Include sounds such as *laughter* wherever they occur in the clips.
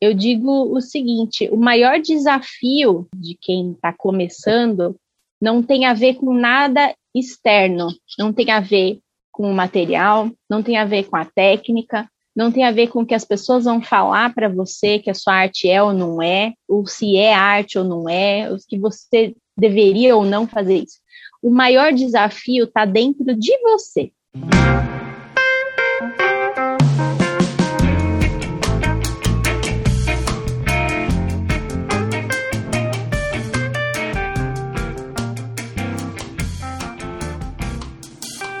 Eu digo o seguinte: o maior desafio de quem está começando não tem a ver com nada externo, não tem a ver com o material, não tem a ver com a técnica, não tem a ver com o que as pessoas vão falar para você que a sua arte é ou não é, ou se é arte ou não é, ou que você deveria ou não fazer isso. O maior desafio está dentro de você.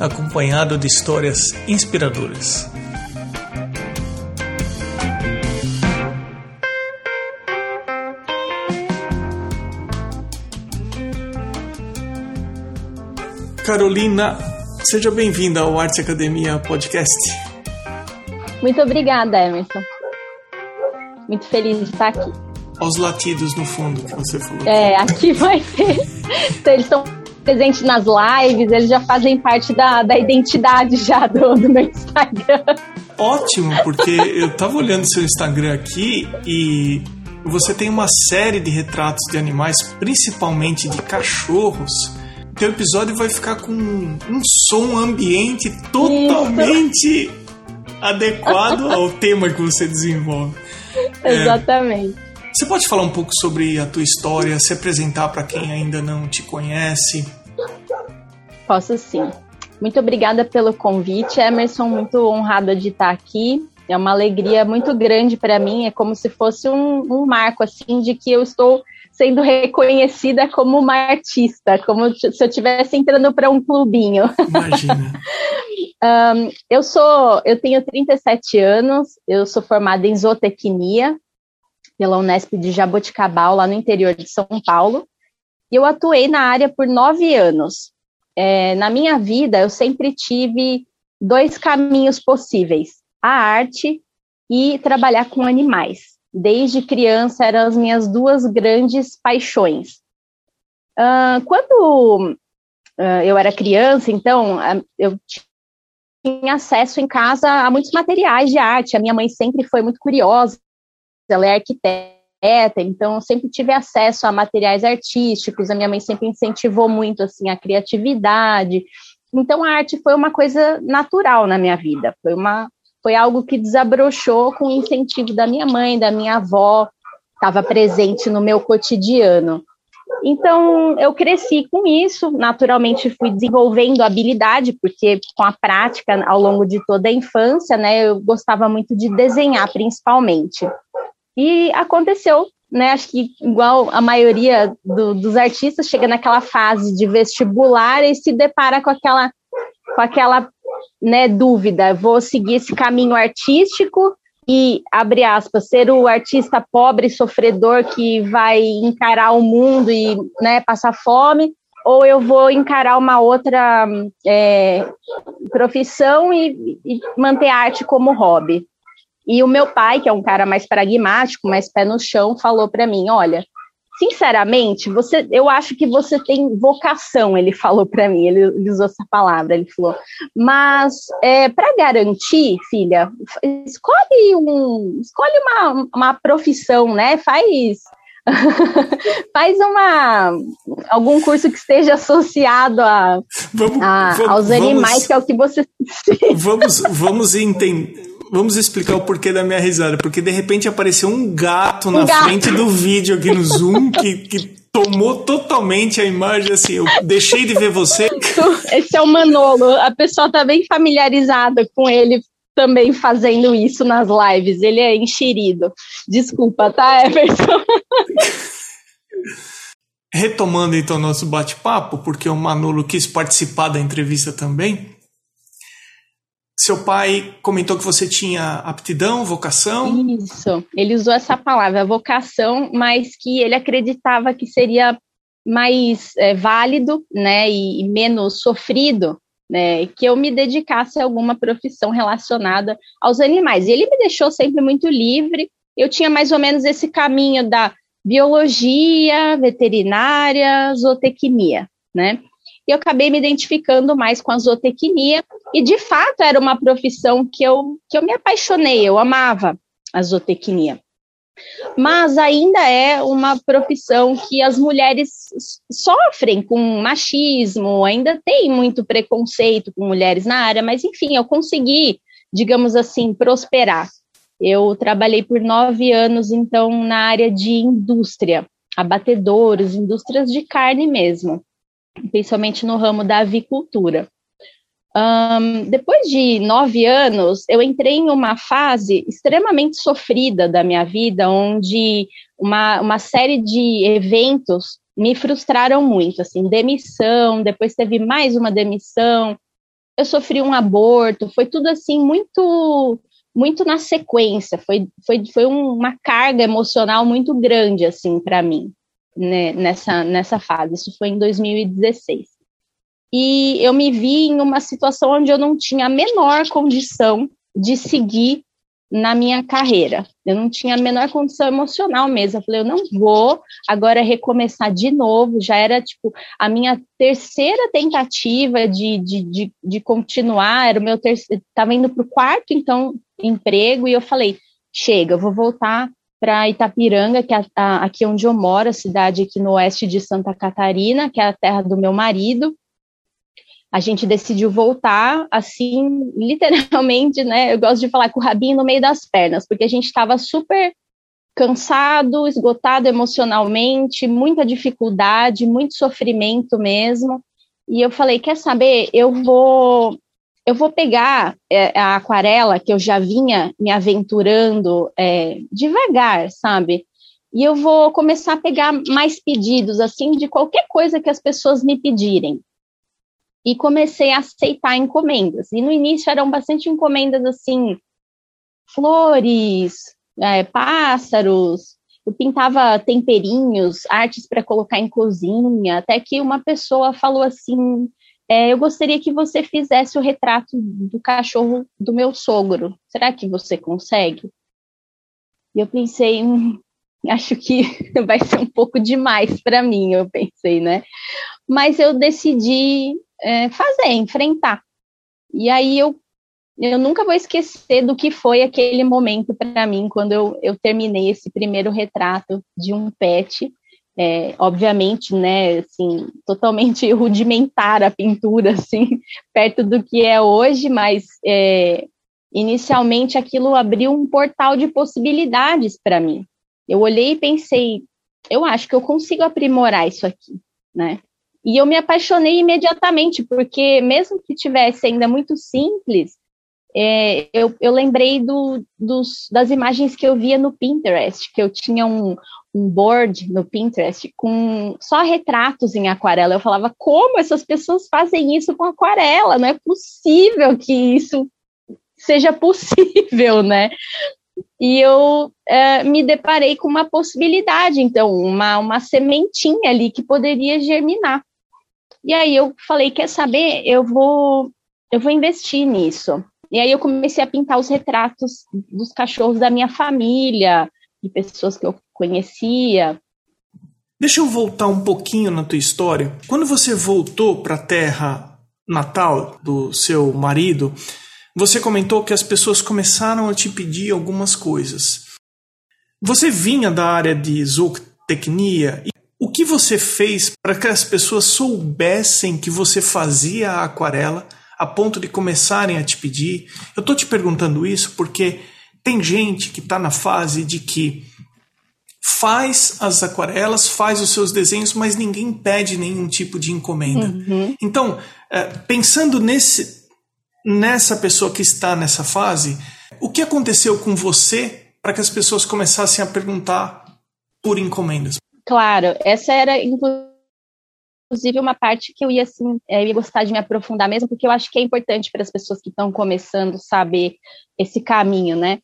acompanhado de histórias inspiradoras. Carolina, seja bem-vinda ao Arte Academia Podcast. Muito obrigada, Emerson. Muito feliz de estar aqui. Aos latidos no fundo que você falou. É, aqui vai ter. Então, eles estão presente nas lives, eles já fazem parte da, da identidade já do, do meu Instagram. Ótimo, porque eu tava olhando seu Instagram aqui e você tem uma série de retratos de animais, principalmente de cachorros. Teu episódio vai ficar com um som ambiente totalmente Isso. adequado ao tema que você desenvolve. Exatamente. É, você pode falar um pouco sobre a tua história, se apresentar para quem ainda não te conhece? Posso sim. Muito obrigada pelo convite, Emerson. Muito honrada de estar aqui. É uma alegria muito grande para mim. É como se fosse um, um, marco assim de que eu estou sendo reconhecida como uma artista, como se eu estivesse entrando para um clubinho. Imagina. *laughs* um, eu sou, eu tenho 37 anos. Eu sou formada em zootecnia pela Unesp de Jaboticabal, lá no interior de São Paulo. E eu atuei na área por nove anos. É, na minha vida, eu sempre tive dois caminhos possíveis: a arte e trabalhar com animais. Desde criança, eram as minhas duas grandes paixões. Uh, quando uh, eu era criança, então, eu tinha acesso em casa a muitos materiais de arte. A minha mãe sempre foi muito curiosa ela é arquiteta, então eu sempre tive acesso a materiais artísticos, a minha mãe sempre incentivou muito assim a criatividade. Então a arte foi uma coisa natural na minha vida, foi uma foi algo que desabrochou com o incentivo da minha mãe, da minha avó, estava presente no meu cotidiano. Então, eu cresci com isso, naturalmente fui desenvolvendo habilidade, porque com a prática ao longo de toda a infância, né, eu gostava muito de desenhar, principalmente. E aconteceu, né? Acho que igual a maioria do, dos artistas chega naquela fase de vestibular e se depara com aquela, com aquela né, dúvida: vou seguir esse caminho artístico e, abre aspas, ser o artista pobre sofredor que vai encarar o mundo e né, passar fome, ou eu vou encarar uma outra é, profissão e, e manter a arte como hobby. E o meu pai, que é um cara mais pragmático, mais pé no chão, falou para mim: olha, sinceramente, você, eu acho que você tem vocação, ele falou para mim, ele, ele, usou essa palavra, ele falou. Mas é, para garantir, filha, escolhe um, escolhe uma, uma profissão, né? Faz *laughs* faz uma algum curso que esteja associado a, vamos, a vamos, aos animais, vamos, que é o que você *laughs* vamos vamos entender vamos explicar o porquê da minha risada. Porque de repente apareceu um gato na gato. frente do vídeo aqui no Zoom que, que tomou totalmente a imagem assim. Eu deixei de ver você. *laughs* Esse é o Manolo. A pessoa tá bem familiarizada com ele também fazendo isso nas lives. Ele é enxerido. Desculpa, tá, Everson? Retomando então nosso bate-papo, porque o Manolo quis participar da entrevista também. Seu pai comentou que você tinha aptidão, vocação? Isso, ele usou essa palavra, vocação, mas que ele acreditava que seria mais é, válido, né, e, e menos sofrido, né, que eu me dedicasse a alguma profissão relacionada aos animais. E ele me deixou sempre muito livre. Eu tinha mais ou menos esse caminho da biologia, veterinária, zootecnia, né? E eu acabei me identificando mais com a zootecnia e de fato era uma profissão que eu que eu me apaixonei, eu amava a zootecnia mas ainda é uma profissão que as mulheres sofrem com machismo, ainda tem muito preconceito com mulheres na área, mas enfim, eu consegui, digamos assim, prosperar. Eu trabalhei por nove anos, então, na área de indústria, abatedores, indústrias de carne mesmo, principalmente no ramo da avicultura. Um, depois de nove anos, eu entrei em uma fase extremamente sofrida da minha vida, onde uma, uma série de eventos me frustraram muito, assim, demissão, depois teve mais uma demissão, eu sofri um aborto, foi tudo assim muito muito na sequência, foi, foi, foi uma carga emocional muito grande assim para mim né, nessa, nessa fase. Isso foi em 2016 e eu me vi em uma situação onde eu não tinha a menor condição de seguir na minha carreira. Eu não tinha a menor condição emocional mesmo. Eu falei, eu não vou agora recomeçar de novo. Já era, tipo, a minha terceira tentativa de, de, de, de continuar. Era o meu terceiro. Estava indo para o quarto, então, emprego. E eu falei, chega, eu vou voltar para Itapiranga, que é a, a, aqui onde eu moro, a cidade aqui no oeste de Santa Catarina, que é a terra do meu marido a gente decidiu voltar assim, literalmente, né? Eu gosto de falar com o rabinho no meio das pernas, porque a gente estava super cansado, esgotado emocionalmente, muita dificuldade, muito sofrimento mesmo. E eu falei, quer saber? Eu vou eu vou pegar é, a aquarela que eu já vinha me aventurando é, devagar, sabe? E eu vou começar a pegar mais pedidos, assim, de qualquer coisa que as pessoas me pedirem e comecei a aceitar encomendas. E no início eram bastante encomendas assim, flores, é, pássaros, eu pintava temperinhos, artes para colocar em cozinha, até que uma pessoa falou assim: é, Eu gostaria que você fizesse o retrato do cachorro do meu sogro. Será que você consegue? E eu pensei, hum, *laughs* acho que *laughs* vai ser um pouco demais para mim, eu pensei, né? Mas eu decidi é, fazer, enfrentar. E aí eu, eu nunca vou esquecer do que foi aquele momento para mim quando eu, eu terminei esse primeiro retrato de um pet. É, obviamente, né, assim, totalmente *laughs* rudimentar a pintura, assim, perto do que é hoje, mas é, inicialmente aquilo abriu um portal de possibilidades para mim. Eu olhei e pensei, eu acho que eu consigo aprimorar isso aqui, né? E eu me apaixonei imediatamente, porque mesmo que tivesse ainda muito simples, é, eu, eu, lembrei do, dos, das imagens que eu via no Pinterest, que eu tinha um, um board no Pinterest com só retratos em aquarela. Eu falava, como essas pessoas fazem isso com aquarela? Não é possível que isso seja possível, né? E eu é, me deparei com uma possibilidade, então, uma, uma sementinha ali que poderia germinar. E aí eu falei, quer saber? Eu vou, eu vou investir nisso. E aí eu comecei a pintar os retratos dos cachorros da minha família, de pessoas que eu conhecia. Deixa eu voltar um pouquinho na tua história. Quando você voltou para a terra natal do seu marido, você comentou que as pessoas começaram a te pedir algumas coisas. Você vinha da área de zootecnia o que você fez para que as pessoas soubessem que você fazia a aquarela a ponto de começarem a te pedir? Eu estou te perguntando isso porque tem gente que está na fase de que faz as aquarelas, faz os seus desenhos, mas ninguém pede nenhum tipo de encomenda. Uhum. Então, é, pensando nesse, nessa pessoa que está nessa fase, o que aconteceu com você para que as pessoas começassem a perguntar por encomendas? Claro, essa era inclusive uma parte que eu ia assim, eu ia gostar de me aprofundar mesmo, porque eu acho que é importante para as pessoas que estão começando saber esse caminho, né?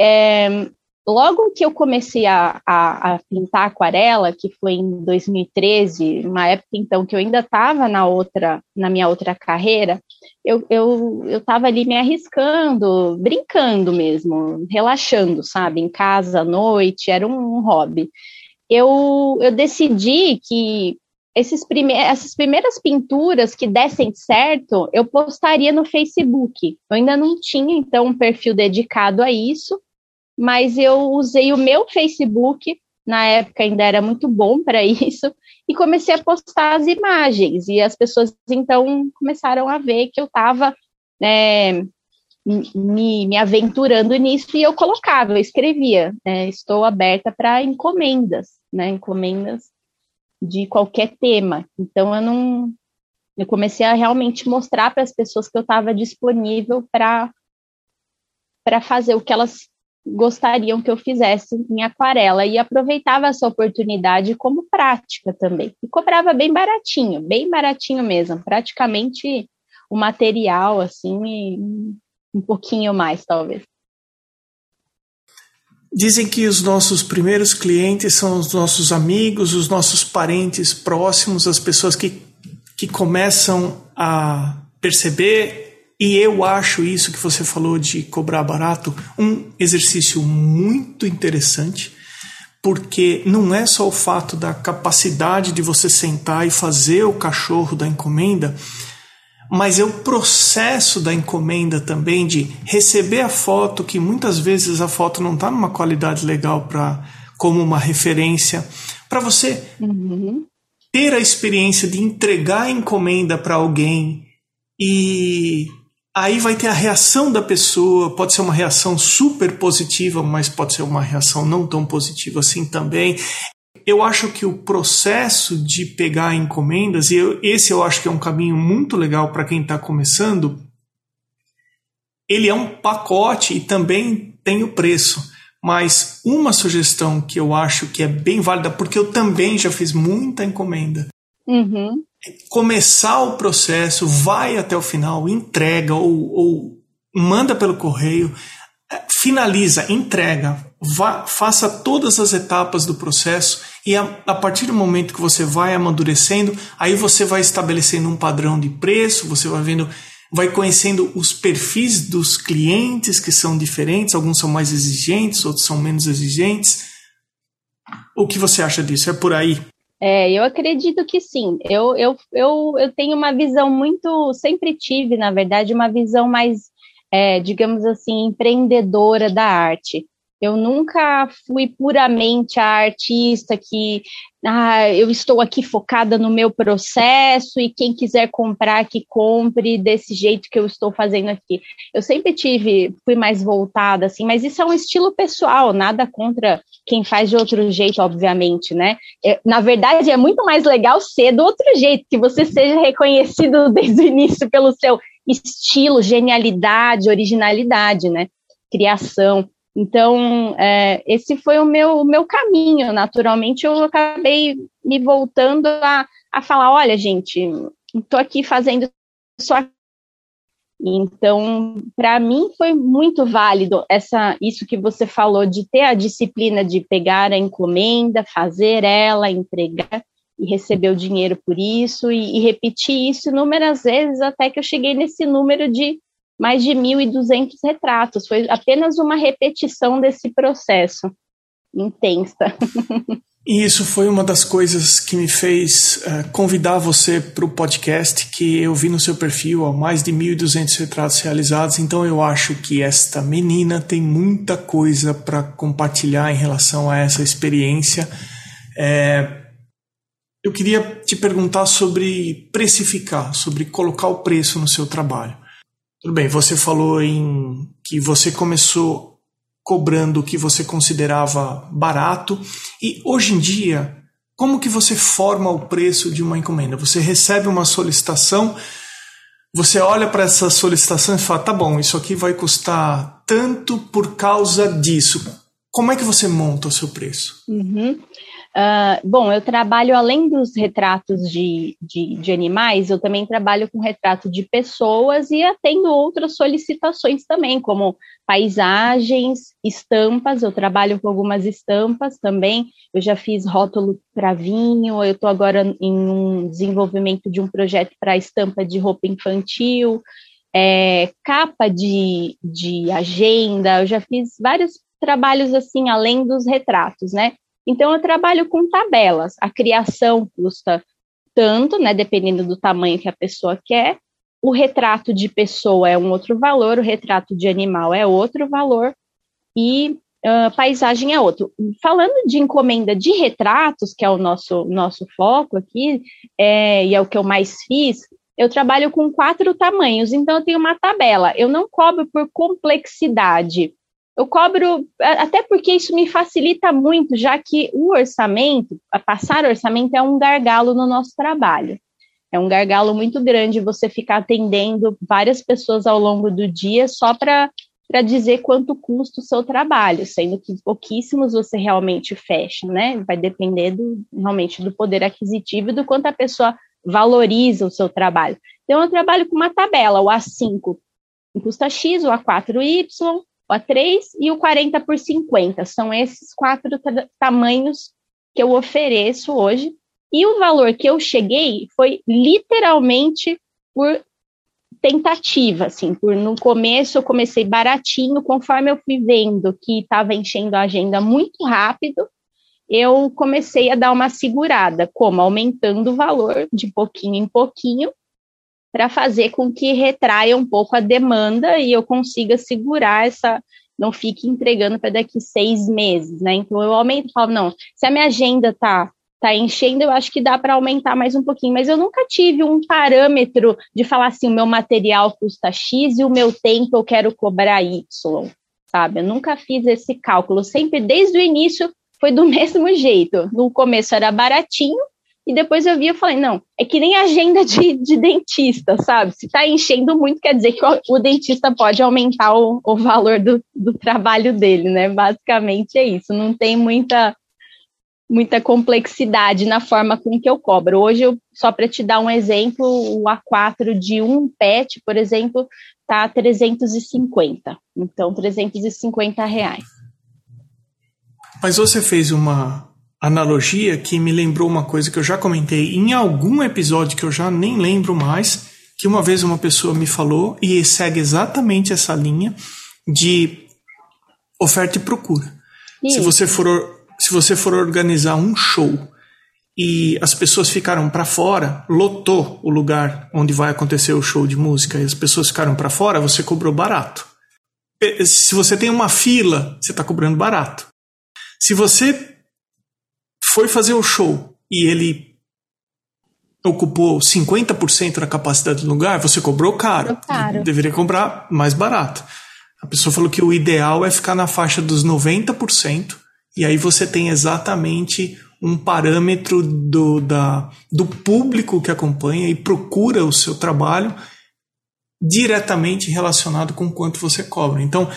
É, logo que eu comecei a, a, a, pintar aquarela, que foi em 2013, uma época então que eu ainda estava na outra, na minha outra carreira, eu eu estava ali me arriscando, brincando mesmo, relaxando, sabe, em casa à noite, era um, um hobby. Eu, eu decidi que esses prime essas primeiras pinturas que dessem certo, eu postaria no Facebook. Eu ainda não tinha, então, um perfil dedicado a isso, mas eu usei o meu Facebook, na época ainda era muito bom para *laughs* isso, e comecei a postar as imagens. E as pessoas então começaram a ver que eu estava né, me, me, aventurando nisso e eu colocava, eu escrevia, né, estou aberta para encomendas, né, encomendas de qualquer tema. Então eu não, eu comecei a realmente mostrar para as pessoas que eu estava disponível para para fazer o que elas gostariam que eu fizesse em aquarela e aproveitava essa oportunidade como prática também. E cobrava bem baratinho, bem baratinho mesmo, praticamente o material assim um pouquinho mais talvez. Dizem que os nossos primeiros clientes são os nossos amigos, os nossos parentes próximos, as pessoas que, que começam a perceber e eu acho isso que você falou de cobrar barato um exercício muito interessante, porque não é só o fato da capacidade de você sentar e fazer o cachorro da encomenda, mas é o processo da encomenda também de receber a foto, que muitas vezes a foto não está numa qualidade legal para como uma referência, para você uhum. ter a experiência de entregar a encomenda para alguém e Aí vai ter a reação da pessoa, pode ser uma reação super positiva, mas pode ser uma reação não tão positiva assim também. Eu acho que o processo de pegar encomendas, e eu, esse eu acho que é um caminho muito legal para quem está começando, ele é um pacote e também tem o preço. Mas uma sugestão que eu acho que é bem válida, porque eu também já fiz muita encomenda. Uhum começar o processo, vai até o final, entrega ou, ou manda pelo correio, é, finaliza, entrega, vá, faça todas as etapas do processo e a, a, partir do momento que você vai amadurecendo, aí você vai estabelecendo um padrão de preço, você vai vendo, vai conhecendo os perfis dos clientes que são diferentes, alguns são mais exigentes, outros são menos exigentes. O que você acha disso? É por aí? É, eu acredito que sim. Eu, eu, eu, eu tenho uma visão muito, sempre tive, na verdade, uma visão mais, é, digamos assim, empreendedora da arte. Eu nunca fui puramente a artista que ah, eu estou aqui focada no meu processo e quem quiser comprar que compre desse jeito que eu estou fazendo aqui. Eu sempre tive, fui mais voltada assim, mas isso é um estilo pessoal, nada contra quem faz de outro jeito, obviamente, né? É, na verdade, é muito mais legal ser do outro jeito, que você seja reconhecido *laughs* desde o início pelo seu estilo, genialidade, originalidade, né? Criação. Então, é, esse foi o meu, o meu caminho. Naturalmente, eu acabei me voltando a, a falar: olha, gente, estou aqui fazendo só. Então, para mim foi muito válido essa isso que você falou de ter a disciplina de pegar a encomenda, fazer ela, entregar e receber o dinheiro por isso e, e repetir isso inúmeras vezes até que eu cheguei nesse número de mais de 1.200 retratos. Foi apenas uma repetição desse processo intensa. E isso foi uma das coisas que me fez uh, convidar você para o podcast, que eu vi no seu perfil ó, mais de 1.200 retratos realizados. Então eu acho que esta menina tem muita coisa para compartilhar em relação a essa experiência. É, eu queria te perguntar sobre precificar, sobre colocar o preço no seu trabalho. Tudo bem, você falou em que você começou cobrando o que você considerava barato e hoje em dia, como que você forma o preço de uma encomenda? Você recebe uma solicitação, você olha para essa solicitação e fala: "Tá bom, isso aqui vai custar tanto por causa disso". como é que você monta o seu preço? Uhum. Uh, bom, eu trabalho além dos retratos de, de, de, animais, eu também trabalho com retrato de pessoas e atendo outras solicitações também, como paisagens, estampas. Eu trabalho com algumas estampas também. Eu já fiz rótulo para vinho, eu estou agora em um desenvolvimento de um projeto para estampa de roupa infantil, é, capa de, de agenda. Eu já fiz vários trabalhos assim, além dos retratos, né? Então, eu trabalho com tabelas. A criação custa tanto, né, dependendo do tamanho que a pessoa quer. O retrato de pessoa é um outro valor, o retrato de animal é outro valor e uh, paisagem é outro. Falando de encomenda de retratos, que é o nosso, nosso foco aqui, é, e é o que eu mais fiz, eu trabalho com quatro tamanhos, então eu tenho uma tabela. Eu não cobro por complexidade. Eu cobro, até porque isso me facilita muito, já que o orçamento, passar orçamento é um gargalo no nosso trabalho. É um gargalo muito grande você ficar atendendo várias pessoas ao longo do dia só para para dizer quanto custa o seu trabalho, sendo que pouquíssimos você realmente fecha, né? Vai depender do, realmente do poder aquisitivo e do quanto a pessoa valoriza o seu trabalho. Então, eu trabalho com uma tabela, o A5 custa X, o A4Y, o A3 e o 40 por 50. São esses quatro tamanhos que eu ofereço hoje. E o valor que eu cheguei foi literalmente por tentativa, assim, por no começo eu comecei baratinho, conforme eu fui vendo que estava enchendo a agenda muito rápido, eu comecei a dar uma segurada, como aumentando o valor de pouquinho em pouquinho, para fazer com que retraia um pouco a demanda e eu consiga segurar essa, não fique entregando para daqui seis meses, né? Então eu aumento, falo, não, se a minha agenda tá tá enchendo, eu acho que dá para aumentar mais um pouquinho, mas eu nunca tive um parâmetro de falar assim, o meu material custa X e o meu tempo eu quero cobrar Y, sabe? Eu nunca fiz esse cálculo, sempre desde o início foi do *laughs* mesmo jeito. No começo era baratinho, e depois eu vi e falei, não, é que nem agenda de, de dentista, sabe? Se está enchendo muito, quer dizer que o, o dentista pode aumentar o, o valor do, do trabalho dele, né? Basicamente é isso. Não tem muita, muita complexidade na forma com que eu cobro. Hoje, eu, só para te dar um exemplo, o A4 de um pet, por exemplo, tá 350. Então, 350 reais. Mas você fez uma analogia que me lembrou uma coisa que eu já comentei em algum episódio que eu já nem lembro mais, que uma vez uma pessoa me falou e segue exatamente essa linha de oferta e procura. Se você for se você for organizar um show e as pessoas ficaram para fora, lotou o lugar onde vai acontecer o show de música e as pessoas ficaram para fora, você cobrou barato. Se você tem uma fila, você está cobrando barato. Se você foi fazer o show e ele ocupou 50% da capacidade do lugar, você cobrou caro. caro. Deveria cobrar mais barato. A pessoa falou que o ideal é ficar na faixa dos 90%, e aí você tem exatamente um parâmetro do, da, do público que acompanha e procura o seu trabalho diretamente relacionado com quanto você cobra. Então,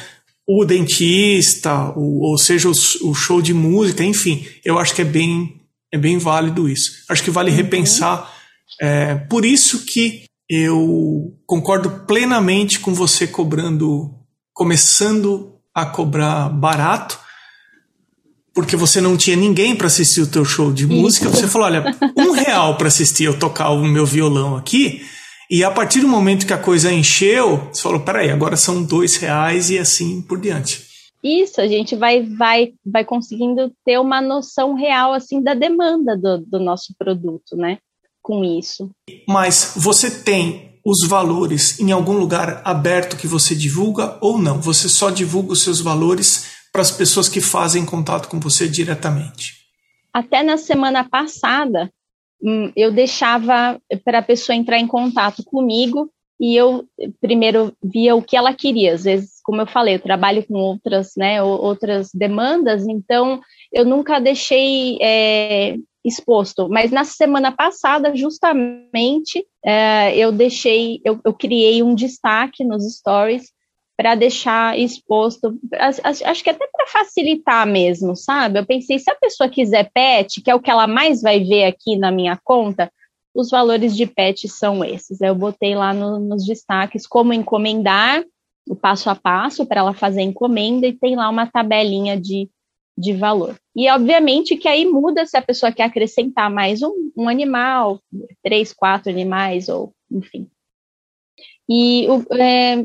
o dentista, o, ou seja, o, o, show de música, enfim, eu acho que é bem, é bem válido isso. Acho que vale uhum. repensar. É, por isso que eu concordo plenamente com você cobrando, começando a cobrar barato, porque você não tinha ninguém para assistir o teu show de música. Isso. Você falou, olha, um real para assistir eu tocar o meu violão aqui e a partir do momento que a coisa encheu, você falou, peraí, agora são dois reais e assim por diante. Isso, a gente vai, vai, vai conseguindo ter uma noção real assim da demanda do, do nosso produto, né? Com isso. Mas você tem os valores em algum lugar aberto que você divulga ou não? Você só divulga os seus valores para as pessoas que fazem contato com você diretamente? Até na semana passada, eu deixava para a pessoa entrar em contato comigo e eu primeiro via o que ela queria. Às vezes, como eu falei, eu trabalho com outras, né, outras demandas, então eu nunca deixei é, exposto. Mas na semana passada, justamente, é, eu deixei, eu, eu criei um destaque nos stories para deixar exposto, acho que até para facilitar mesmo, sabe? Eu pensei, se a pessoa quiser pet, que é o que ela mais vai ver aqui na minha conta, os valores de pet são esses. Eu botei lá no, nos destaques como encomendar, o passo a passo para ela fazer a encomenda, e tem lá uma tabelinha de, de valor. E obviamente que aí muda se a pessoa quer acrescentar mais um, um animal, três, quatro animais, ou enfim. E o, é,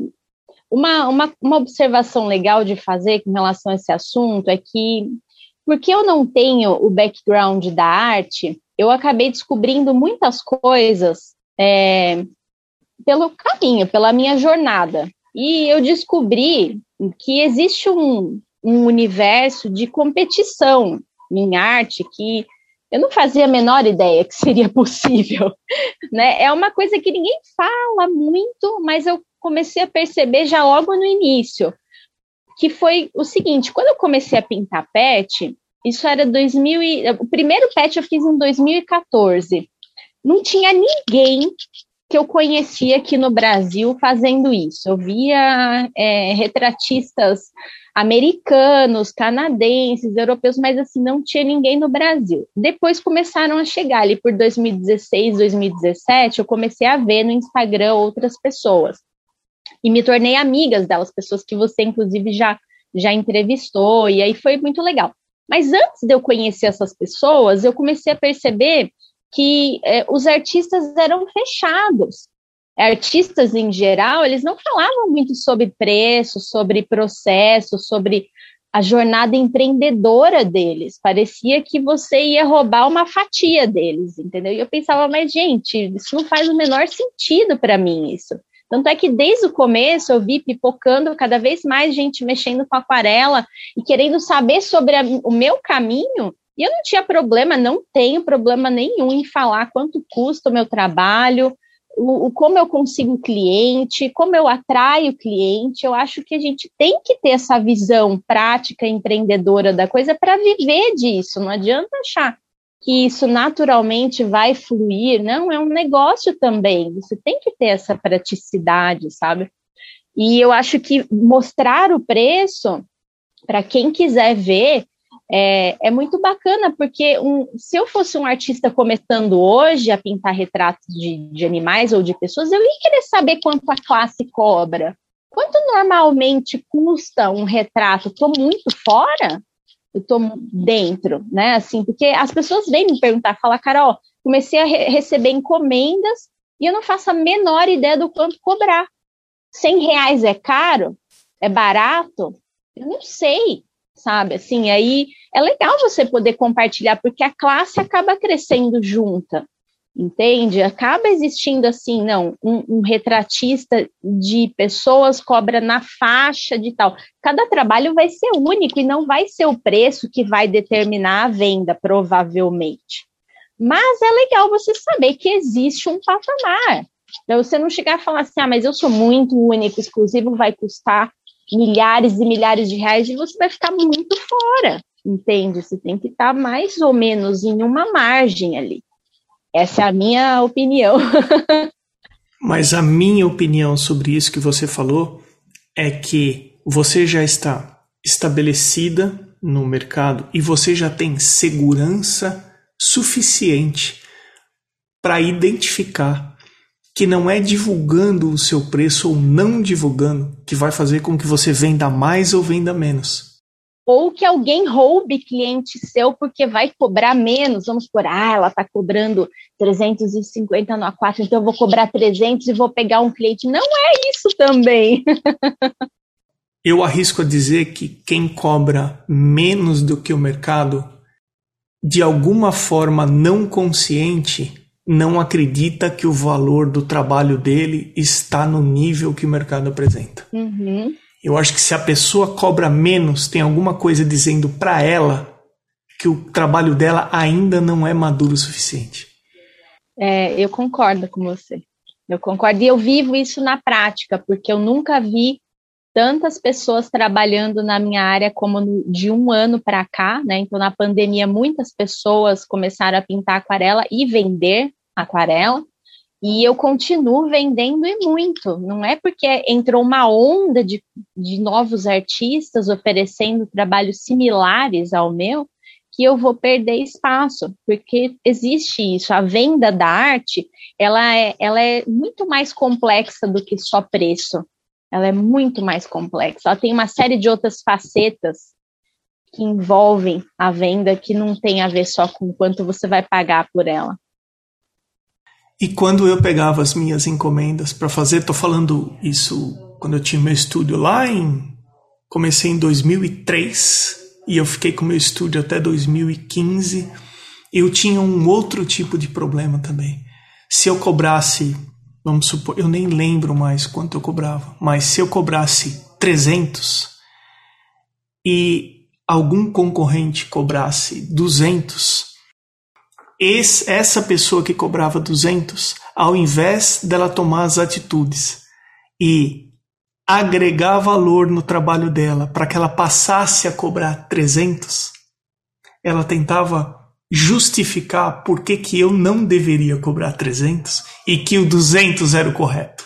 uma, uma, uma observação legal de fazer com relação a esse assunto é que, porque eu não tenho o background da arte, eu acabei descobrindo muitas coisas é, pelo caminho, pela minha jornada. E eu descobri que existe um, um universo de competição em arte que eu não fazia a menor ideia que seria *laughs* possível, né? É uma coisa que ninguém fala muito, mas eu comecei a perceber já logo no início, que foi o seguinte, quando eu comecei a pintar pet, isso era 2000 e, o primeiro pet eu fiz em 2014. Não tinha ninguém que eu conhecia aqui no Brasil fazendo isso. Eu via é, retratistas americanos, canadenses, europeus, mas assim, não tinha ninguém no Brasil. Depois começaram a chegar ali por 2016, 2017, eu comecei a ver no Instagram outras pessoas e me tornei amigas delas, pessoas que você, inclusive, já, já entrevistou, e aí foi muito legal. Mas antes de eu conhecer essas pessoas, eu comecei a perceber que é, os artistas eram fechados. Artistas, em geral, eles não falavam muito sobre preço, sobre processo, sobre a jornada empreendedora deles. Parecia que você ia roubar uma fatia deles, entendeu? E eu pensava, mas gente, isso não faz o menor sentido para mim, isso. Tanto é que desde o começo eu vi pipocando cada vez mais gente mexendo com aquarela e querendo saber sobre a, o meu caminho. E eu não tinha problema, não tenho problema nenhum em falar quanto custa o meu trabalho, o, o, como eu consigo cliente, como eu atraio cliente. Eu acho que a gente tem que ter essa visão prática, empreendedora da coisa para viver disso. Não adianta achar que isso naturalmente vai fluir, não, é um negócio também, você tem que ter essa praticidade, sabe? E eu acho que mostrar o preço, para quem quiser ver, é, é, muito bacana, porque um, se eu fosse um artista começando hoje a pintar retratos de, de animais ou de pessoas, eu ia querer saber quanto a classe cobra. Quanto normalmente custa um retrato? Estou muito fora? Eu tô dentro, né? Assim, porque as pessoas vêm me perguntar, falar, Carol, comecei a re receber encomendas e eu não faço a menor ideia do quanto cobrar. 100 reais é caro? É barato? Eu não sei, sabe? Assim, aí é legal você poder compartilhar, porque a classe acaba crescendo junta entende? Acaba existindo assim, não, um, um, retratista de pessoas cobra na faixa de tal. Cada trabalho vai ser único e não vai ser o preço que vai determinar a venda, provavelmente. Mas é legal você saber que existe um patamar. Para você não chegar a falar assim, ah, mas eu sou muito único, exclusivo, vai custar milhares e milhares de reais e você vai ficar muito fora, entende? Você tem que estar mais ou menos em uma margem ali. Essa é a minha opinião. *laughs* Mas a minha opinião sobre isso que você falou é que você já está estabelecida no mercado e você já tem segurança suficiente para identificar que não é divulgando o seu preço ou não divulgando que vai fazer com que você venda mais ou venda menos ou que alguém roube cliente seu porque vai cobrar menos. Vamos por, ah, ela está cobrando 350 no A4, então eu vou cobrar 300 e vou pegar um cliente. Não é isso também. *laughs* eu arrisco a dizer que quem cobra menos do que o mercado, de alguma forma não consciente, não acredita que o valor do trabalho dele está no nível que o mercado apresenta. Uhum. Eu acho que se a pessoa cobra menos, tem alguma coisa dizendo para ela que o trabalho dela ainda não é maduro o suficiente. É, eu concordo com você. Eu concordo e eu vivo isso na prática, porque eu nunca vi tantas pessoas trabalhando na minha área como no, de um ano para cá, né? Então, na pandemia, muitas pessoas começaram a pintar aquarela e vender aquarela. E eu continuo vendendo e muito. Não é porque entrou uma onda de, de novos artistas oferecendo trabalhos similares ao meu que eu vou perder espaço, porque existe isso. A venda da arte, ela é, ela é muito mais complexa do que só preço. Ela é muito mais complexa. Ela tem uma série de outras facetas que envolvem a venda que não tem a ver só com quanto você vai pagar por ela. E quando eu pegava as minhas encomendas para fazer, estou falando isso quando eu tinha meu estúdio lá em. Comecei em 2003 e eu fiquei com meu estúdio até 2015. Eu tinha um outro tipo de problema também. Se eu cobrasse, vamos supor, eu nem lembro mais quanto eu cobrava, mas se eu cobrasse 300 e algum concorrente cobrasse 200, esse, essa pessoa que cobrava 200, ao invés dela tomar as atitudes e agregar valor no trabalho dela para que ela passasse a cobrar 300, ela tentava justificar por que, que eu não deveria cobrar 300 e que o 200 era o correto.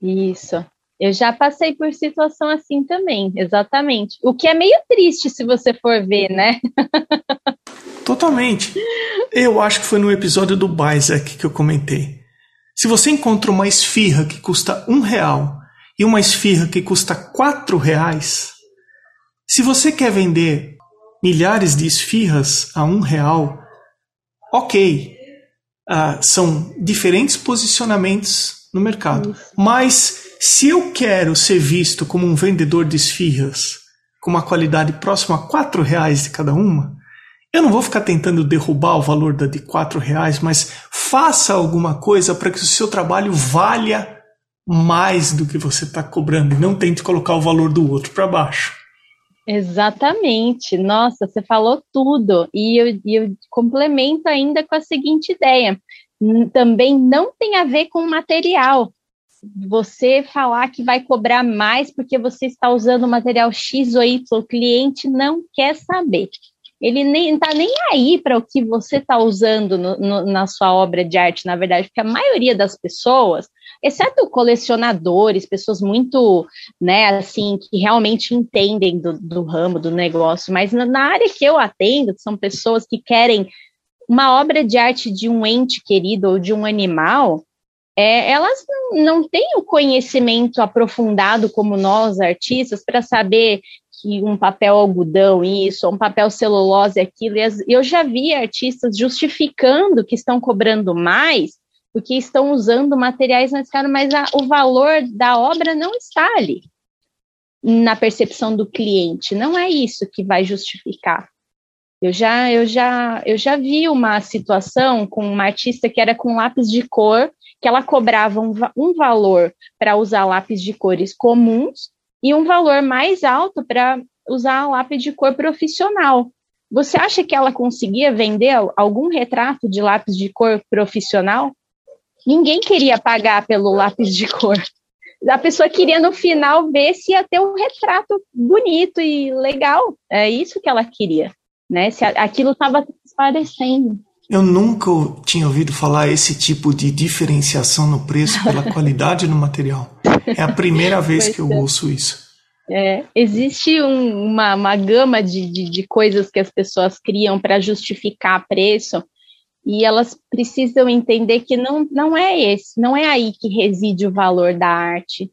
Isso. Eu já passei por situação assim também, exatamente. O que é meio triste se você for ver, né? *laughs* Totalmente. Eu acho que foi no episódio do Bizek que eu comentei. Se você encontra uma esfirra que custa um real e uma esfirra que custa quatro reais, se você quer vender milhares de esfirras a um real, ok, uh, são diferentes posicionamentos no mercado. Mas se eu quero ser visto como um vendedor de esfirras com uma qualidade próxima a quatro reais de cada uma, eu não vou ficar tentando derrubar o valor da de quatro reais, mas faça alguma coisa para que o seu trabalho valha mais do que você está cobrando e não tente colocar o valor do outro para baixo. Exatamente. Nossa, você falou tudo. E eu, eu complemento ainda com a seguinte ideia: também não tem a ver com material você falar que vai cobrar mais porque você está usando material X ou Y, o cliente não quer saber. Ele nem está nem aí para o que você está usando no, no, na sua obra de arte, na verdade, porque a maioria das pessoas, exceto colecionadores, pessoas muito, né, assim, que realmente entendem do, do ramo, do negócio, mas na, na área que eu atendo, são pessoas que querem uma obra de arte de um ente querido ou de um animal, é, elas não têm o conhecimento aprofundado como nós, artistas, para saber que um papel algodão isso, um papel celulose aquilo. E eu já vi artistas justificando que estão cobrando mais porque estão usando materiais mais caros, mas a, o valor da obra não está ali na percepção do cliente. Não é isso que vai justificar. Eu já, eu já, eu já vi uma situação com uma artista que era com lápis de cor que ela cobrava um, um valor para usar lápis de cores comuns e um valor mais alto para usar lápis de cor profissional. Você acha que ela conseguia vender algum retrato de lápis de cor profissional? Ninguém queria pagar pelo lápis de cor. A pessoa queria no final ver se ia ter um retrato bonito e legal. É isso que ela queria, né? Se aquilo estava transparecendo. Eu nunca tinha ouvido falar esse tipo de diferenciação no preço pela *laughs* qualidade do material. É a primeira vez que eu é. ouço isso. É, existe um, uma, uma gama de, de, de coisas que as pessoas criam para justificar preço e elas precisam entender que não, não é esse, não é aí que reside o valor da arte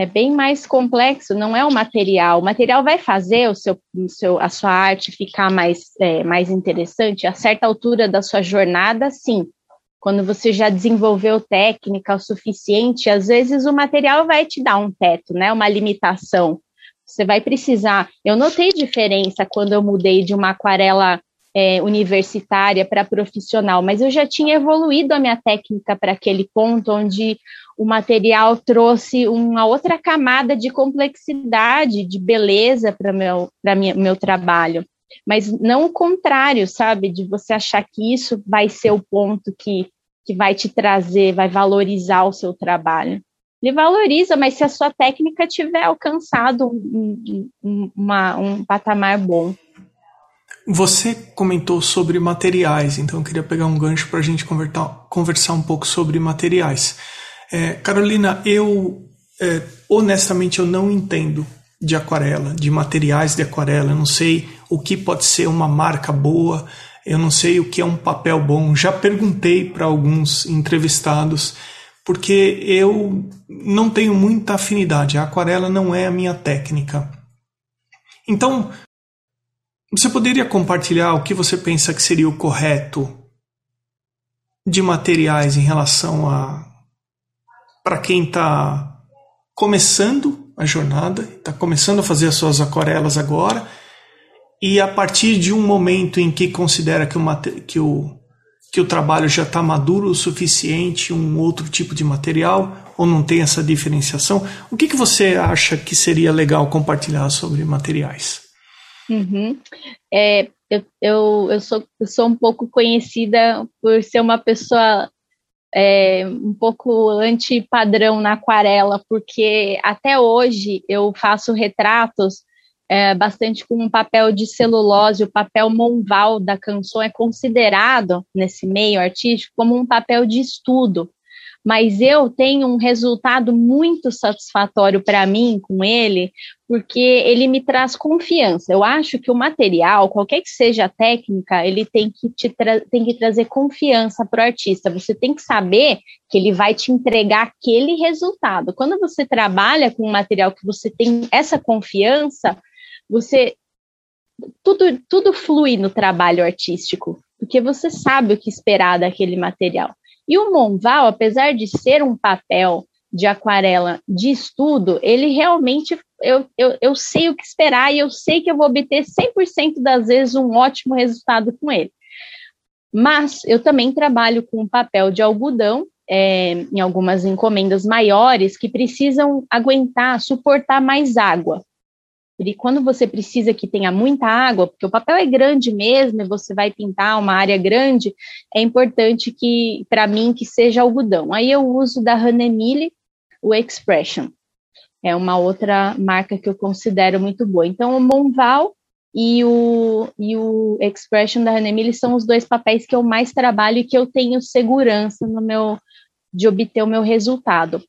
é bem mais complexo, não é o material. O material vai fazer o seu, o seu, a sua arte ficar mais, é, mais interessante a certa altura da sua jornada, sim. Quando você já desenvolveu técnica o suficiente, às vezes o material vai te dar um teto, né? Uma limitação. Você vai precisar. Eu notei diferença quando eu mudei de uma aquarela é, universitária para profissional, mas eu já tinha evoluído a minha técnica para aquele ponto onde o material trouxe uma outra camada de complexidade, de beleza para meu, para meu trabalho. Mas não o contrário, sabe? De você achar que isso vai ser o ponto que, que vai te trazer, vai valorizar o seu trabalho. Ele valoriza, mas se a sua técnica tiver alcançado um, um, uma, um patamar bom. Você comentou sobre materiais, então eu queria pegar um gancho para a gente conversar um pouco sobre materiais. É, Carolina, eu é, honestamente eu não entendo de aquarela, de materiais de aquarela. Eu não sei o que pode ser uma marca boa, eu não sei o que é um papel bom. Já perguntei para alguns entrevistados, porque eu não tenho muita afinidade. A aquarela não é a minha técnica. Então, você poderia compartilhar o que você pensa que seria o correto de materiais em relação a. para quem está começando a jornada, está começando a fazer as suas aquarelas agora, e a partir de um momento em que considera que o, que o, que o trabalho já está maduro o suficiente, um outro tipo de material, ou não tem essa diferenciação, o que, que você acha que seria legal compartilhar sobre materiais? Uhum. É, eu, eu, eu, sou, eu sou um pouco conhecida por ser uma pessoa é, um pouco anti-padrão na aquarela, porque até hoje eu faço retratos é, bastante com um papel de celulose, o papel monval da canção é considerado, nesse meio artístico, como um papel de estudo mas eu tenho um resultado muito satisfatório para mim com ele, porque ele me traz confiança. Eu acho que o material, qualquer que seja a técnica, ele tem que, te tem que trazer confiança para o artista. Você tem que saber que ele vai te entregar aquele resultado. Quando você trabalha com um material que você tem essa confiança, você tudo, tudo flui no trabalho artístico, porque você sabe o que esperar daquele material. E o Monval, apesar de ser um papel de aquarela de estudo, ele realmente eu, eu, eu sei o que esperar e eu sei que eu vou obter 100% das vezes um ótimo resultado com ele. Mas eu também trabalho com papel de algodão é, em algumas encomendas maiores que precisam aguentar, suportar mais água. E quando você precisa que tenha muita água, porque o papel é grande mesmo, e você vai pintar uma área grande, é importante que, para mim, que seja algodão. Aí eu uso da Hanemile o Expression. É uma outra marca que eu considero muito boa. Então, o Monval e o, e o Expression da Hanemile são os dois papéis que eu mais trabalho e que eu tenho segurança no meu de obter o meu resultado.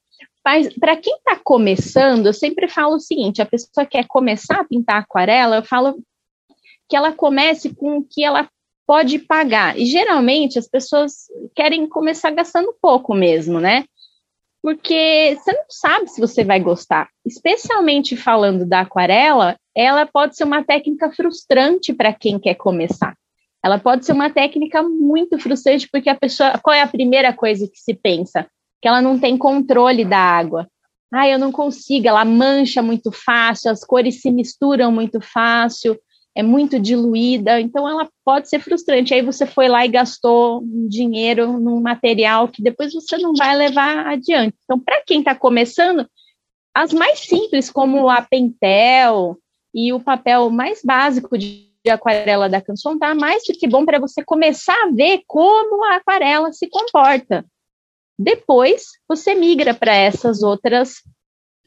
Mas para quem está começando, eu sempre falo o seguinte: a pessoa quer começar a pintar aquarela, eu falo que ela comece com o que ela pode pagar. E geralmente as pessoas querem começar gastando pouco mesmo, né? Porque você não sabe se você vai gostar. Especialmente falando da aquarela, ela pode ser uma técnica frustrante para quem quer começar. Ela pode ser uma técnica muito frustrante, porque a pessoa. Qual é a primeira coisa que se pensa? Que ela não tem controle da água. Ah, eu não consigo, ela mancha muito fácil, as cores se misturam muito fácil, é muito diluída, então ela pode ser frustrante. Aí você foi lá e gastou dinheiro num material que depois você não vai levar adiante. Então, para quem está começando, as mais simples, como a Pentel e o papel mais básico de, aquarela da Canson, tá mais do que bom para você começar a ver como a aquarela se comporta. Depois, você migra para essas outras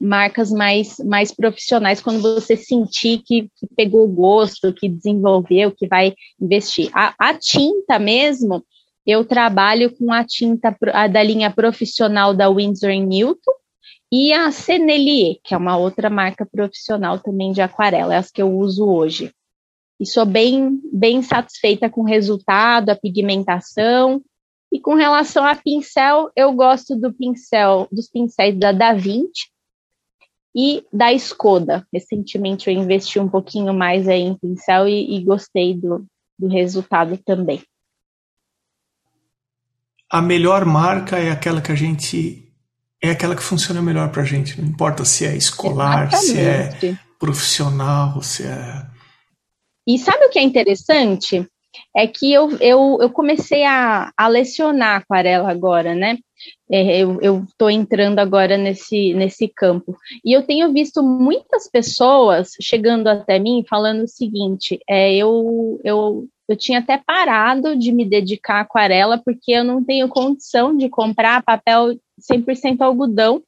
marcas mais, mais profissionais quando você sentir que, que, pegou gosto, que desenvolveu, que vai investir. A, a, tinta mesmo, eu trabalho com a tinta a da linha profissional da Winsor Newton e a Senelier, que é uma outra marca profissional também de aquarela, é as que eu uso hoje. E sou bem, bem satisfeita com o resultado, a pigmentação e com relação a pincel, eu gosto do pincel, dos pincéis da Da Vinci e da Skoda. Recentemente eu investi um pouquinho mais aí em pincel e, e gostei do, do resultado também. A melhor marca é aquela que a gente é aquela que funciona melhor para a gente. Não importa se é escolar, Exatamente. se é profissional, se é. E sabe o que é interessante? É que eu, eu, eu comecei a, a lecionar aquarela agora, né? É, eu estou entrando agora nesse, nesse campo. E eu tenho visto muitas pessoas chegando até mim falando o seguinte: é, eu, eu, eu tinha até parado de me dedicar à aquarela porque eu não tenho condição de comprar papel 100% algodão.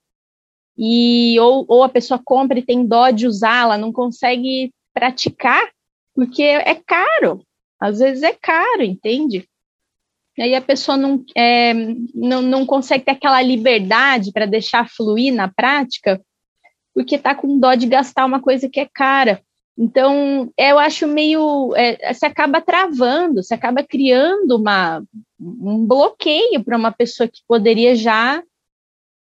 E ou, ou a pessoa compra e tem dó de usá-la, não consegue praticar porque é caro Às vezes é caro, entende? E aí a pessoa não, é, não, não consegue ter aquela liberdade para deixar fluir na prática, porque está com dó de gastar uma coisa que é cara. Então, eu acho meio. É, você acaba travando, você acaba criando uma, um bloqueio para uma pessoa que poderia já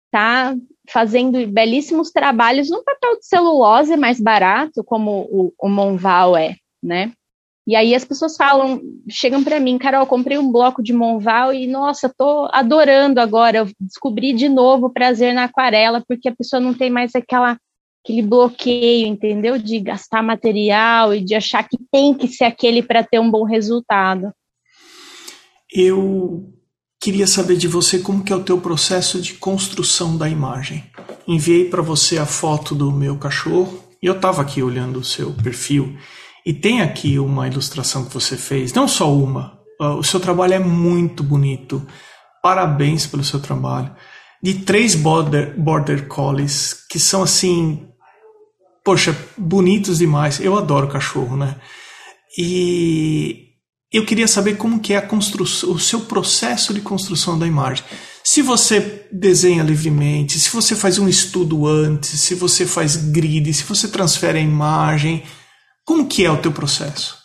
estar tá fazendo belíssimos trabalhos num papel de celulose mais barato, como o, o Monval é, né? E aí as pessoas falam, chegam para mim, Carol, comprei um bloco de Monval e, nossa, tô adorando agora, eu descobri de novo o prazer na aquarela, porque a pessoa não tem mais aquela aquele bloqueio, entendeu? De gastar material e de achar que tem que ser aquele para ter um bom resultado. Eu queria saber de você como que é o teu processo de construção da imagem. Enviei para você a foto do meu cachorro e eu estava aqui olhando o seu perfil e tem aqui uma ilustração que você fez, não só uma. O seu trabalho é muito bonito. Parabéns pelo seu trabalho. De três border, border collies que são assim poxa, bonitos demais. Eu adoro cachorro, né? E eu queria saber como que é a construção, o seu processo de construção da imagem. Se você desenha livremente, se você faz um estudo antes, se você faz grid, se você transfere a imagem, como que é o teu processo?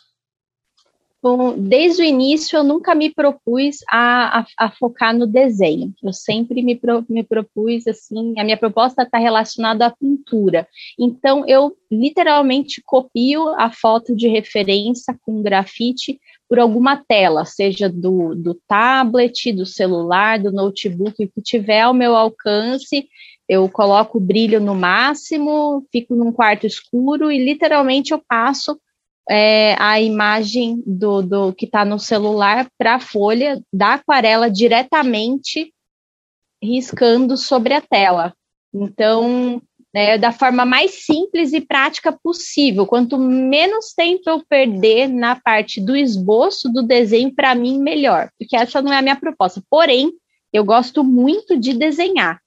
Bom, desde o início eu nunca me propus a, a, a focar no desenho. Eu sempre me, pro, me propus assim, a minha proposta está relacionada à pintura. Então eu literalmente copio a foto de referência com grafite por alguma tela, seja do, do tablet, do celular, do notebook, que tiver ao meu alcance, eu coloco o brilho no máximo, fico num quarto escuro e literalmente eu passo é, a imagem do, do que está no celular para a folha da aquarela diretamente riscando sobre a tela. Então, é, da forma mais simples e prática possível. Quanto menos tempo eu perder na parte do esboço do desenho, para mim, melhor, porque essa não é a minha proposta. Porém, eu gosto muito de desenhar.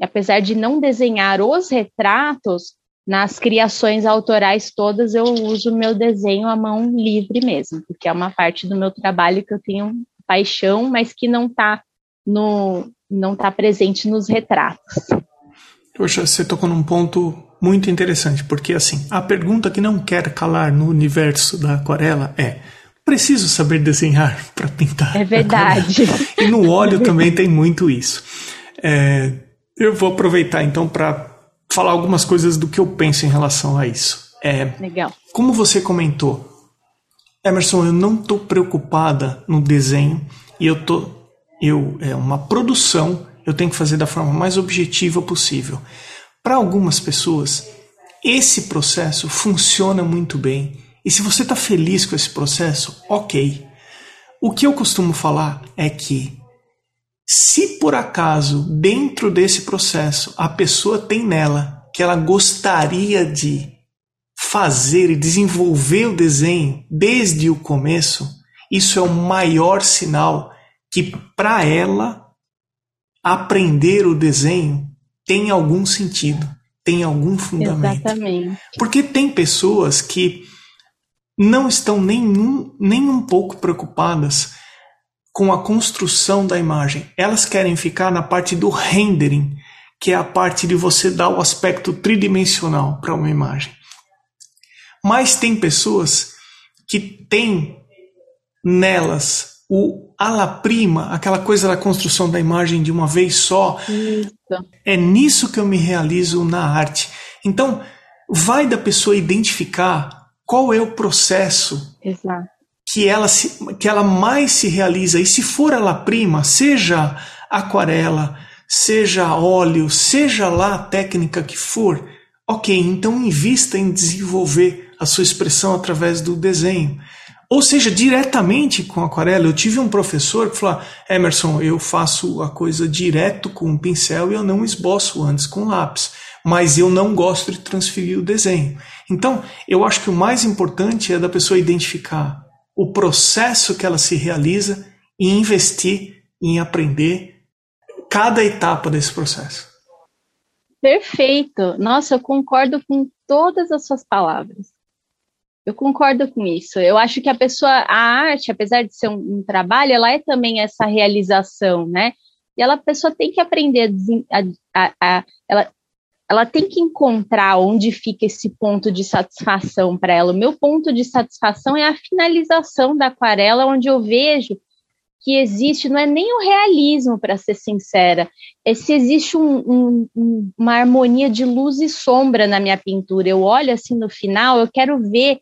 Apesar de não desenhar os retratos, nas criações autorais todas eu uso meu desenho à mão livre mesmo, porque é uma parte do meu trabalho que eu tenho paixão, mas que não está no não está presente nos retratos. Poxa, você tocou num ponto muito interessante, porque assim, a pergunta que não quer calar no universo da aquarela é: preciso saber desenhar para pintar? É verdade. E no óleo também tem muito isso. É, eu vou aproveitar então para falar algumas coisas do que eu penso em relação a isso. É, Legal. Como você comentou, Emerson, eu não estou preocupada no desenho e eu tô, eu é uma produção, eu tenho que fazer da forma mais objetiva possível. Para algumas pessoas, esse processo funciona muito bem e se você está feliz com esse processo, ok. O que eu costumo falar é que se por acaso, dentro desse processo, a pessoa tem nela que ela gostaria de fazer e desenvolver o desenho desde o começo, isso é o maior sinal que para ela aprender o desenho tem algum sentido, tem algum fundamento. Exatamente. Porque tem pessoas que não estão nem um, nem um pouco preocupadas com a construção da imagem. Elas querem ficar na parte do rendering, que é a parte de você dar o aspecto tridimensional para uma imagem. Mas tem pessoas que têm nelas o ala prima, aquela coisa da construção da imagem de uma vez só. Isso. É nisso que eu me realizo na arte. Então, vai da pessoa identificar qual é o processo Exato que ela, se, que ela mais se realiza. E se for ela prima, seja aquarela, seja óleo, seja lá a técnica que for, ok, então invista em desenvolver a sua expressão através do desenho. Ou seja, diretamente com aquarela. Eu tive um professor que falou: Emerson, eu faço a coisa direto com um pincel e eu não esboço antes com lápis, mas eu não gosto de transferir o desenho. Então, eu acho que o mais importante é da pessoa identificar o processo que ela se realiza e investir em aprender cada etapa desse processo. Perfeito. Nossa, eu concordo com todas as suas palavras. Eu concordo com isso. Eu acho que a pessoa, a arte, apesar de ser um, um trabalho, ela é também essa realização, né? E ela, a pessoa tem que aprender a, a, a ela, ela tem que encontrar onde fica esse ponto de satisfação para ela. O meu ponto de satisfação é a finalização da aquarela, onde eu vejo que existe, não é nem o realismo, para ser sincera, é se existe um, um, uma harmonia de luz e sombra na minha pintura. Eu olho assim no final, eu quero ver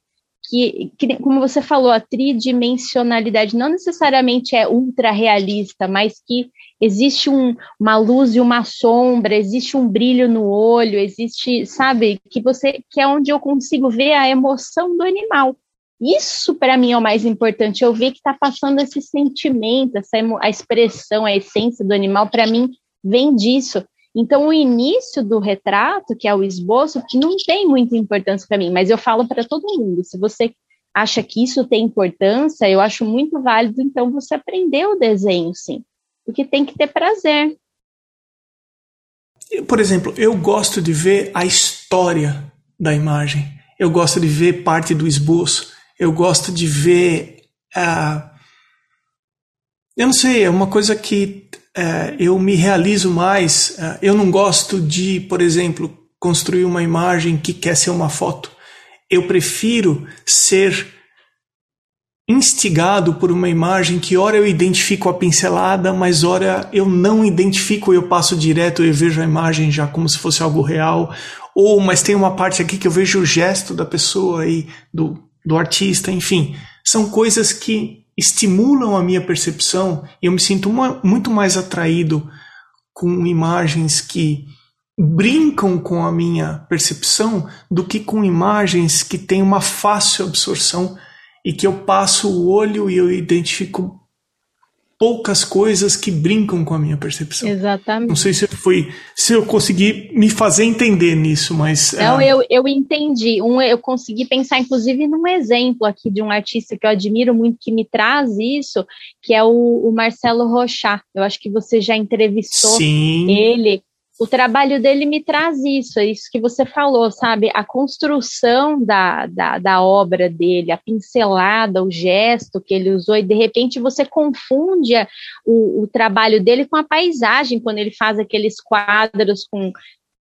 que, que, como você falou, a tridimensionalidade não necessariamente é ultra realista, mas que existe um, uma luz e uma sombra, existe um brilho no olho, existe, sabe, que você que é onde eu consigo ver a emoção do animal. Isso para mim é o mais importante, eu ver que está passando esse sentimento, essa a expressão, a essência do animal, para mim vem disso. Então, o início do retrato, que é o esboço, não tem muita importância para mim, mas eu falo para todo mundo: se você acha que isso tem importância, eu acho muito válido, então, você aprender o desenho, sim, porque tem que ter prazer. Por exemplo, eu gosto de ver a história da imagem, eu gosto de ver parte do esboço, eu gosto de ver. Uh, eu não sei, é uma coisa que é, eu me realizo mais. É, eu não gosto de, por exemplo, construir uma imagem que quer ser uma foto. Eu prefiro ser instigado por uma imagem que ora eu identifico a pincelada, mas ora eu não identifico e eu passo direto e vejo a imagem já como se fosse algo real. Ou, mas tem uma parte aqui que eu vejo o gesto da pessoa e do, do artista, enfim. São coisas que estimulam a minha percepção e eu me sinto uma, muito mais atraído com imagens que brincam com a minha percepção do que com imagens que têm uma fácil absorção e que eu passo o olho e eu identifico poucas coisas que brincam com a minha percepção. Exatamente. Não sei se foi, se eu consegui me fazer entender nisso, mas não, uh... eu, eu entendi. Um, eu consegui pensar, inclusive, num exemplo aqui de um artista que eu admiro muito que me traz isso, que é o, o Marcelo Rochá. Eu acho que você já entrevistou Sim. ele o trabalho dele me traz isso, é isso que você falou, sabe? A construção da, da, da, obra dele, a pincelada, o gesto que ele usou, e de repente você confunde o, o trabalho dele com a paisagem, quando ele faz aqueles quadros com.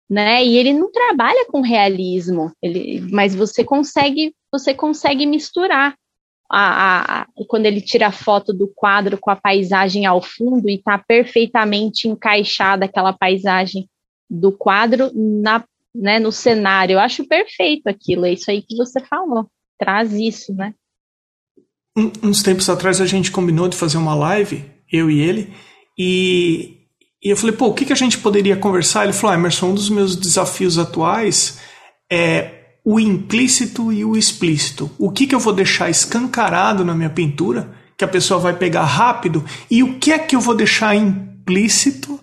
Né? E ele não trabalha com realismo, ele, mas você consegue, você consegue misturar a, a, quando ele tira a foto do quadro com a paisagem ao fundo e está perfeitamente encaixada aquela paisagem do quadro na, né, no cenário. Eu acho perfeito aquilo, é isso aí que você falou. Traz isso, né? Uns tempos atrás a gente combinou de fazer uma live, eu e ele, e, e eu falei, pô, o que, que a gente poderia conversar? Ele falou, ah, Emerson, um dos meus desafios atuais é o implícito e o explícito. O que, que eu vou deixar escancarado na minha pintura, que a pessoa vai pegar rápido, e o que é que eu vou deixar implícito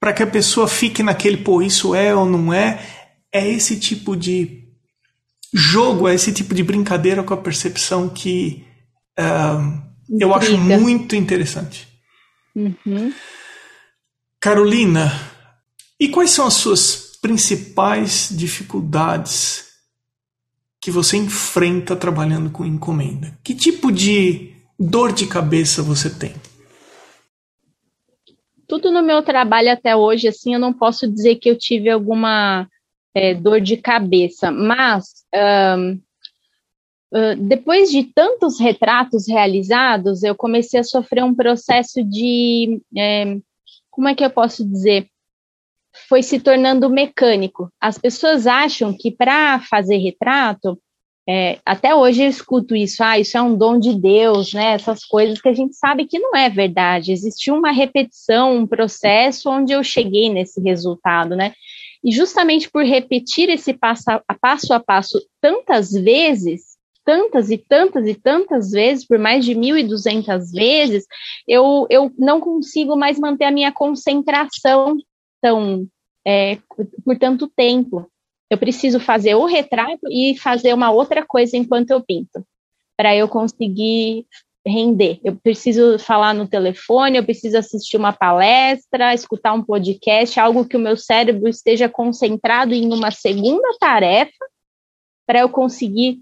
para que a pessoa fique naquele, pô, isso é ou não é. É esse tipo de jogo, é esse tipo de brincadeira com a percepção que uh, eu acho muito interessante. Uhum. Carolina, e quais são as suas principais dificuldades que você enfrenta trabalhando com encomenda? Que tipo de dor de cabeça você tem? Tudo no meu trabalho até hoje, assim, eu não posso dizer que eu tive alguma é, dor de cabeça, mas um, depois de tantos retratos realizados, eu comecei a sofrer um processo de, é, como é que eu posso dizer? Foi se tornando mecânico. As pessoas acham que para fazer retrato, é, até hoje eu escuto isso, ah, isso é um dom de Deus, né? Essas coisas que a gente sabe que não é verdade. Existiu uma repetição, um processo onde eu cheguei nesse resultado, né? E justamente por repetir esse passo a passo, a passo tantas vezes, tantas e tantas e tantas vezes, por mais de 1.200 vezes, eu, eu não consigo mais manter a minha concentração tão é, por tanto tempo. Eu preciso fazer o retrato e fazer uma outra coisa enquanto eu pinto, para eu conseguir render. Eu preciso falar no telefone, eu preciso assistir uma palestra, escutar um podcast, algo que o meu cérebro esteja concentrado em uma segunda tarefa, para eu conseguir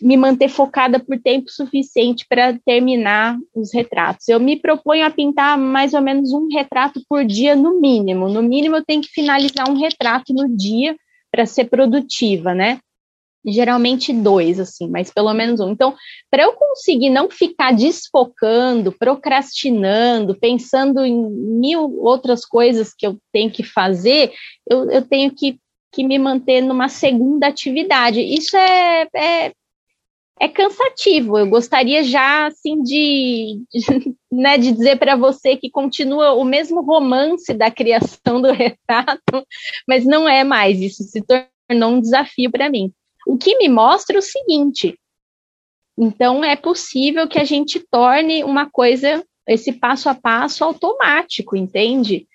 me manter focada por tempo suficiente para terminar os retratos. Eu me proponho a pintar mais ou menos um retrato por dia no mínimo. No mínimo eu tenho que finalizar um retrato no dia para ser produtiva, né? Geralmente dois, assim, mas pelo menos um. Então, para eu conseguir não ficar desfocando, procrastinando, pensando em mil outras coisas que eu tenho que fazer, eu, eu tenho que que me manter numa segunda atividade. Isso é, é, é cansativo. Eu gostaria já assim de, de, *laughs* né, de dizer para você que continua o mesmo romance da criação do *laughs* retrato, mas não é mais. Isso se tornou um desafio para mim. O que me mostra o seguinte: então é possível que a gente torne uma coisa, esse passo a passo automático, entende?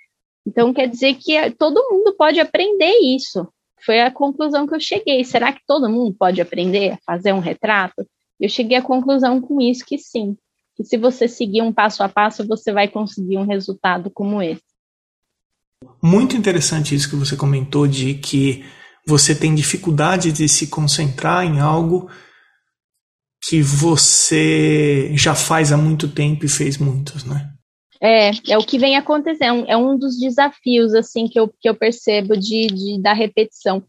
Então, quer dizer que é, todo mundo pode aprender isso. Foi a conclusão que eu cheguei. Será que todo mundo pode aprender a fazer um retrato? Eu cheguei à conclusão com isso que sim. Que se você seguir um passo a passo, você vai conseguir um resultado como esse. Muito interessante isso que você comentou de que você tem dificuldade de se concentrar em algo que você já faz há muito tempo e fez muitos, né? É, é o que vem acontecendo, é um dos desafios, assim, que eu, que eu percebo de, de, da repetição.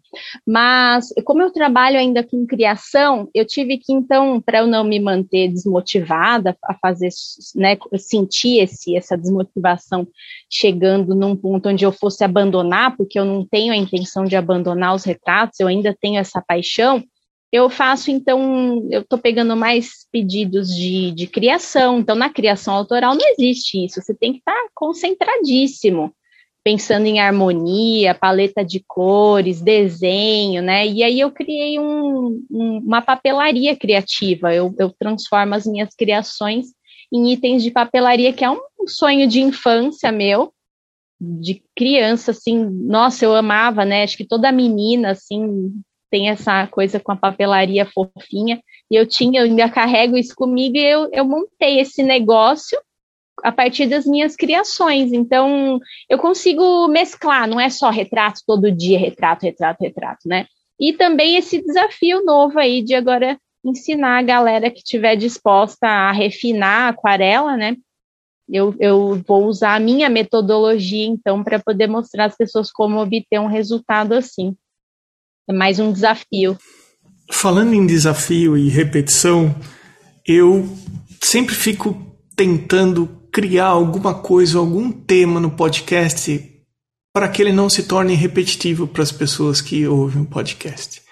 Mas, como eu trabalho ainda com criação, eu tive que, então, para eu não me manter desmotivada a fazer, né, sentir esse, essa desmotivação chegando num ponto onde eu fosse abandonar, porque eu não tenho a intenção de abandonar os retratos, eu ainda tenho essa paixão, eu faço, então, eu estou pegando mais pedidos de, de criação. Então, na criação autoral não existe isso. Você tem que estar tá concentradíssimo, pensando em harmonia, paleta de cores, desenho, né? E aí eu criei um, um, uma papelaria criativa. Eu, eu transformo as minhas criações em itens de papelaria, que é um sonho de infância meu, de criança, assim, nossa, eu amava, né? Acho que toda menina, assim, tem essa coisa com a papelaria fofinha, e eu tinha, eu ainda carrego isso comigo, e eu, eu montei esse negócio a partir das minhas criações. Então, eu consigo mesclar, não é só retrato todo dia, retrato, retrato, retrato, né? E também esse desafio novo aí de agora ensinar a galera que estiver disposta a refinar a aquarela, né? Eu, eu vou usar a minha metodologia, então, para poder mostrar às pessoas como obter um resultado assim. É mais um desafio. Falando em desafio e repetição, eu sempre fico tentando criar alguma coisa, algum tema no podcast para que ele não se torne repetitivo para as pessoas que ouvem o podcast.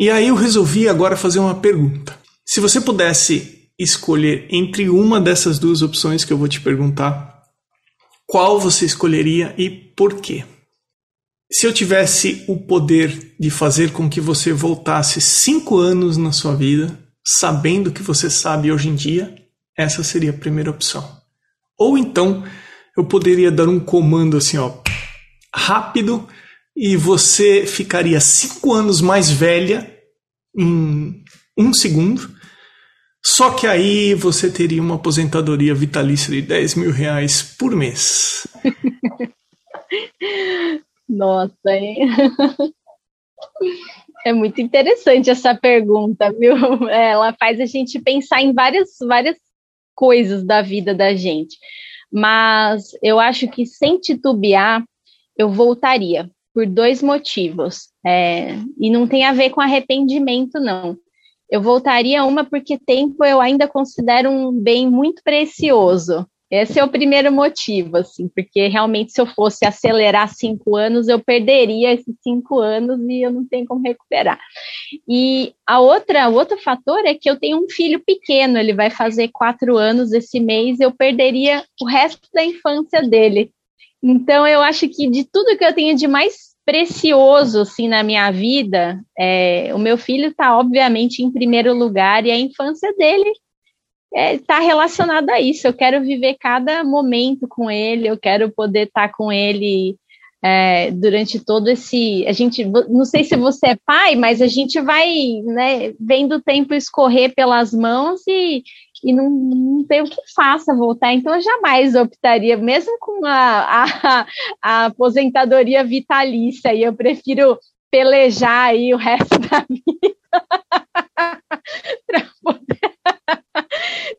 E aí eu resolvi agora fazer uma pergunta. Se você pudesse escolher entre uma dessas duas opções que eu vou te perguntar, qual você escolheria e por quê? Se eu tivesse o poder de fazer com que você voltasse cinco anos na sua vida, sabendo o que você sabe hoje em dia, essa seria a primeira opção. Ou então eu poderia dar um comando assim, ó, rápido, e você ficaria cinco anos mais velha em um segundo. Só que aí você teria uma aposentadoria vitalícia de 10 mil reais por mês. *laughs* Nossa, hein? É muito interessante essa pergunta, viu? Ela faz a gente pensar em várias, várias coisas da vida da gente. Mas eu acho que sem titubear, eu voltaria por dois motivos. É, e não tem a ver com arrependimento, não. Eu voltaria uma porque tempo eu ainda considero um bem muito precioso. Esse é o primeiro motivo, assim, porque realmente se eu fosse acelerar cinco anos, eu perderia esses cinco anos e eu não tenho como recuperar. E a outra, o outro fator é que eu tenho um filho pequeno, ele vai fazer quatro anos esse mês, eu perderia o resto da infância dele. Então eu acho que de tudo que eu tenho de mais precioso assim na minha vida, é, o meu filho está obviamente em primeiro lugar e a infância dele está é, tá relacionado a isso. Eu quero viver cada momento com ele, eu quero poder estar tá com ele é, durante todo esse. A gente, não sei se você é pai, mas a gente vai né, vendo o tempo escorrer pelas mãos e, e não, não tem o que faça voltar. Então, eu jamais optaria, mesmo com a, a, a aposentadoria vitalícia, e eu prefiro pelejar aí o resto da *laughs* vida *laughs* para poder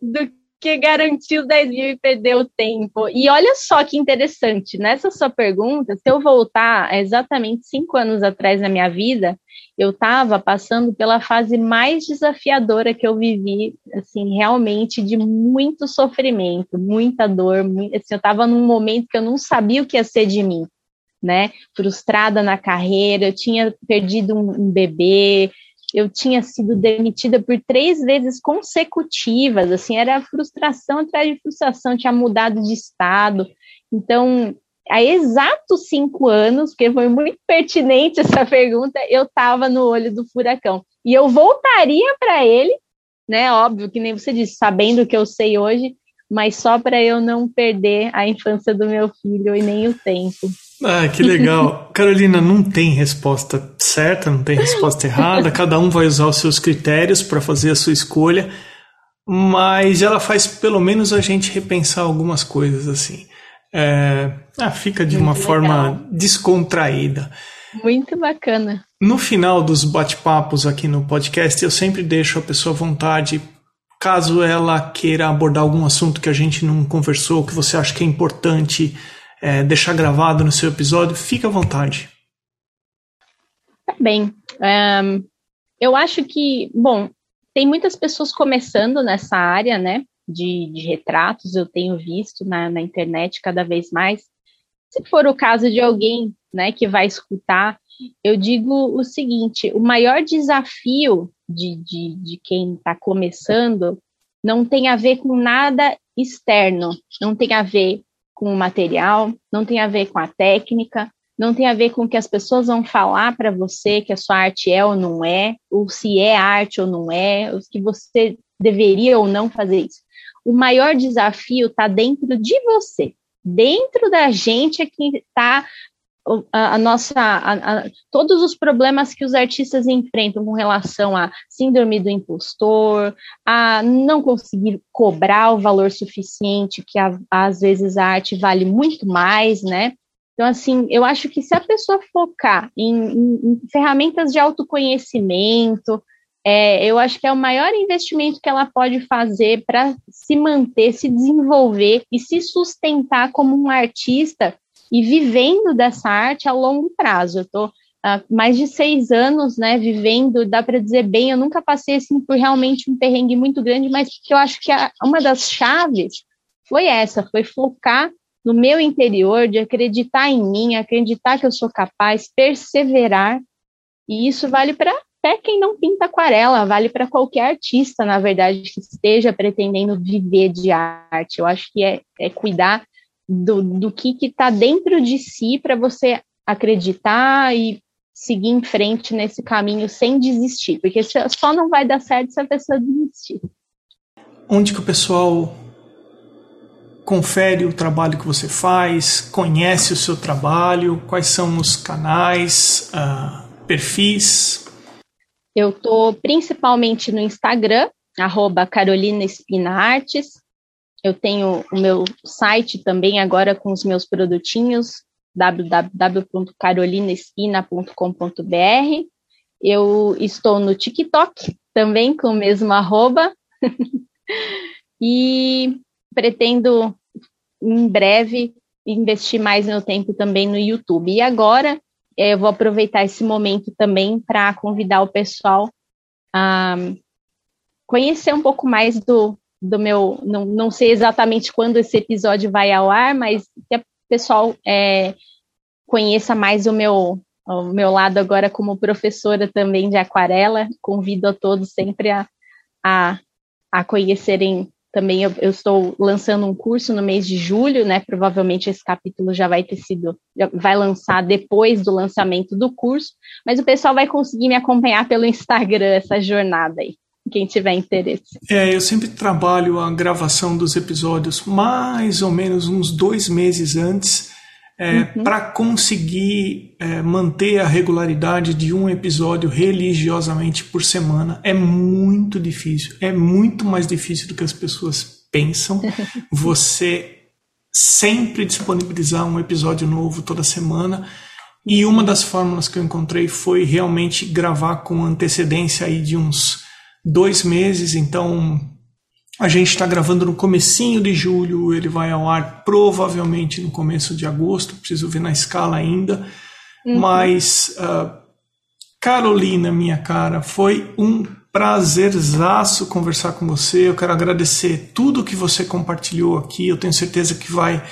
do que garantir os 10 mil e perder o tempo. E olha só que interessante, nessa sua pergunta, se eu voltar exatamente cinco anos atrás na minha vida, eu estava passando pela fase mais desafiadora que eu vivi, assim, realmente de muito sofrimento, muita dor, muito, assim, eu estava num momento que eu não sabia o que ia ser de mim, né? Frustrada na carreira, eu tinha perdido um, um bebê, eu tinha sido demitida por três vezes consecutivas, assim, era frustração atrás de frustração, tinha mudado de estado. Então, há exatos cinco anos, porque foi muito pertinente essa *laughs* pergunta, eu estava no olho do furacão. E eu voltaria para ele, né? Óbvio que nem você disse, sabendo o que eu sei hoje, mas só para eu não perder a infância do meu filho e nem o tempo. Ah, que legal. *laughs* Carolina, não tem resposta certa, não tem resposta errada, cada um vai usar os seus critérios para fazer a sua escolha, mas ela faz pelo menos a gente repensar algumas coisas assim. É, ah, fica de Muito uma legal. forma descontraída. Muito bacana. No final dos bate-papos aqui no podcast, eu sempre deixo a pessoa à vontade, caso ela queira abordar algum assunto que a gente não conversou, que você acha que é importante é, deixar gravado no seu episódio, fica à vontade. Tá bem. Um, eu acho que, bom, tem muitas pessoas começando nessa área, né, de, de retratos, eu tenho visto na, na, internet cada vez mais. Se for o caso de alguém, né, que vai escutar, eu digo o seguinte: o maior desafio de, de, de quem está começando não tem a ver com nada externo, não tem a ver com o material, não tem a ver com a técnica, não tem a ver com o que as pessoas vão falar para você que a sua arte é ou não é, ou se é arte ou não é, ou que você deveria ou não fazer isso. O maior desafio está dentro de você, dentro da gente é que está a, a, nossa, a, a, todos os problemas que os artistas enfrentam com relação à síndrome do impostor, a não conseguir cobrar o valor suficiente, que às vezes a arte vale muito mais, né? Então, assim, eu acho que se a pessoa focar em, em, em ferramentas de autoconhecimento, é, eu acho que é o maior investimento que ela pode fazer para se manter, se desenvolver e se sustentar como um artista e vivendo dessa arte a longo prazo. Eu estou há mais de seis anos, né, vivendo, dá para dizer bem, eu nunca passei assim por realmente um perrengue muito grande, mas eu acho que a, uma das chaves foi essa, foi focar no meu interior, de acreditar em mim, acreditar que eu sou capaz, perseverar, e isso vale para até quem não pinta aquarela, vale para qualquer artista, na verdade, que esteja pretendendo viver de arte. Eu acho que é, é cuidar do, do que está dentro de si para você acreditar e seguir em frente nesse caminho sem desistir, porque só não vai dar certo se a pessoa desistir. Onde que o pessoal confere o trabalho que você faz, conhece o seu trabalho, quais são os canais, uh, perfis? Eu estou principalmente no Instagram, arroba Carolina Espina Artes, eu tenho o meu site também agora com os meus produtinhos, www.carolinaespina.com.br. Eu estou no TikTok também com o mesmo arroba. *laughs* e pretendo em breve investir mais meu tempo também no YouTube. E agora eh, eu vou aproveitar esse momento também para convidar o pessoal a conhecer um pouco mais do, do meu. Não, não sei exatamente quando esse episódio vai ao ar, mas que o pessoal é, conheça mais o meu, o meu lado agora como professora também de aquarela. Convido a todos sempre a, a, a conhecerem também. Eu, eu, estou lançando um curso no mês de julho, né? Provavelmente esse capítulo já vai ter sido, vai lançar depois do lançamento do curso, mas o pessoal vai conseguir me acompanhar pelo Instagram essa jornada aí quem tiver interesse. É, eu sempre trabalho a gravação dos episódios mais ou menos uns dois meses antes, é, uhum. para conseguir é, manter a regularidade de um episódio religiosamente por semana. É muito difícil, é muito mais difícil do que as pessoas pensam. *laughs* Você sempre disponibilizar um episódio novo toda semana. E uma das fórmulas que eu encontrei foi realmente gravar com antecedência aí de uns dois meses, então a gente está gravando no comecinho de julho, ele vai ao ar provavelmente no começo de agosto, preciso ver na escala ainda. Uhum. Mas, uh, Carolina, minha cara, foi um prazerzaço conversar com você. Eu quero agradecer tudo que você compartilhou aqui. Eu tenho certeza que vai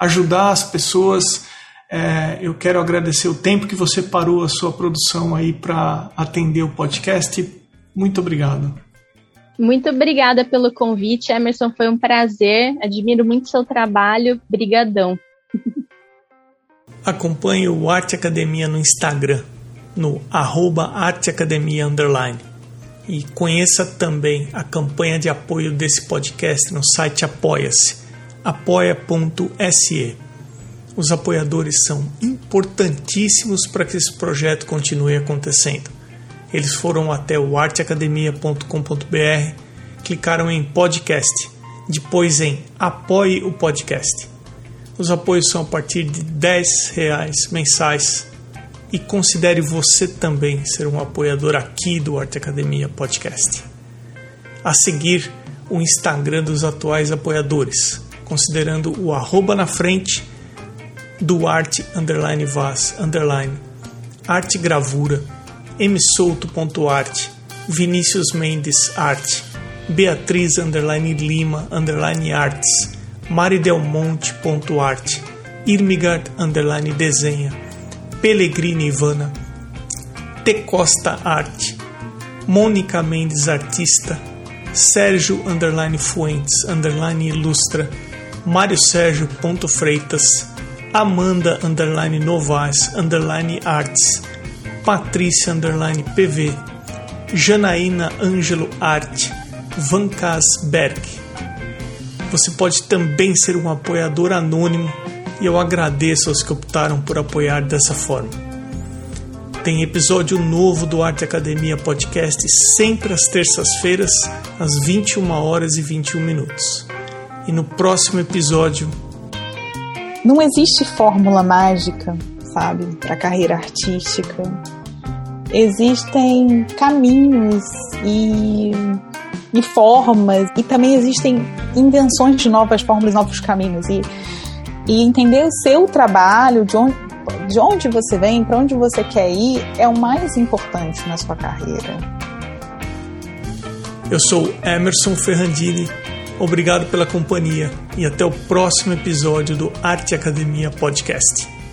ajudar as pessoas. É, eu quero agradecer o tempo que você parou a sua produção aí para atender o podcast. Muito obrigado. Muito obrigada pelo convite, Emerson. Foi um prazer. Admiro muito seu trabalho. Brigadão. *laughs* Acompanhe o Arte Academia no Instagram, no arroba underline. E conheça também a campanha de apoio desse podcast no site Apoia-se, apoia.se. Os apoiadores são importantíssimos para que esse projeto continue acontecendo. Eles foram até o arteacademia.com.br, clicaram em podcast, depois em apoie o podcast. Os apoios são a partir de 10 reais mensais e considere você também ser um apoiador aqui do Arte Academia Podcast. A seguir, o Instagram dos atuais apoiadores, considerando o arroba na frente do arte underline vaz underline arte gravura msouto.arte, Vinícius Mendes Arte, Beatriz underline Lima underline Artes, maridelmonte.arte, Irmigard underline Desenha, Pellegrini Ivana, T Costa Arte, Mônica Mendes Artista, Sérgio underline Fuentes underline Ilustra, Mário Sérgio ponto Freitas, Amanda underline Novaes underline Arts, Patrícia Underline PV, Janaína Ângelo Arte, Vancas Berg. Você pode também ser um apoiador anônimo e eu agradeço aos que optaram por apoiar dessa forma. Tem episódio novo do Arte Academia Podcast sempre às terças-feiras, às 21 horas e 21 minutos. E no próximo episódio. Não existe fórmula mágica, sabe, para a carreira artística existem caminhos e, e formas, e também existem invenções de novas formas, novos caminhos. E, e entender o seu trabalho, de onde, de onde você vem, para onde você quer ir, é o mais importante na sua carreira. Eu sou Emerson Ferrandini. Obrigado pela companhia e até o próximo episódio do Arte Academia Podcast.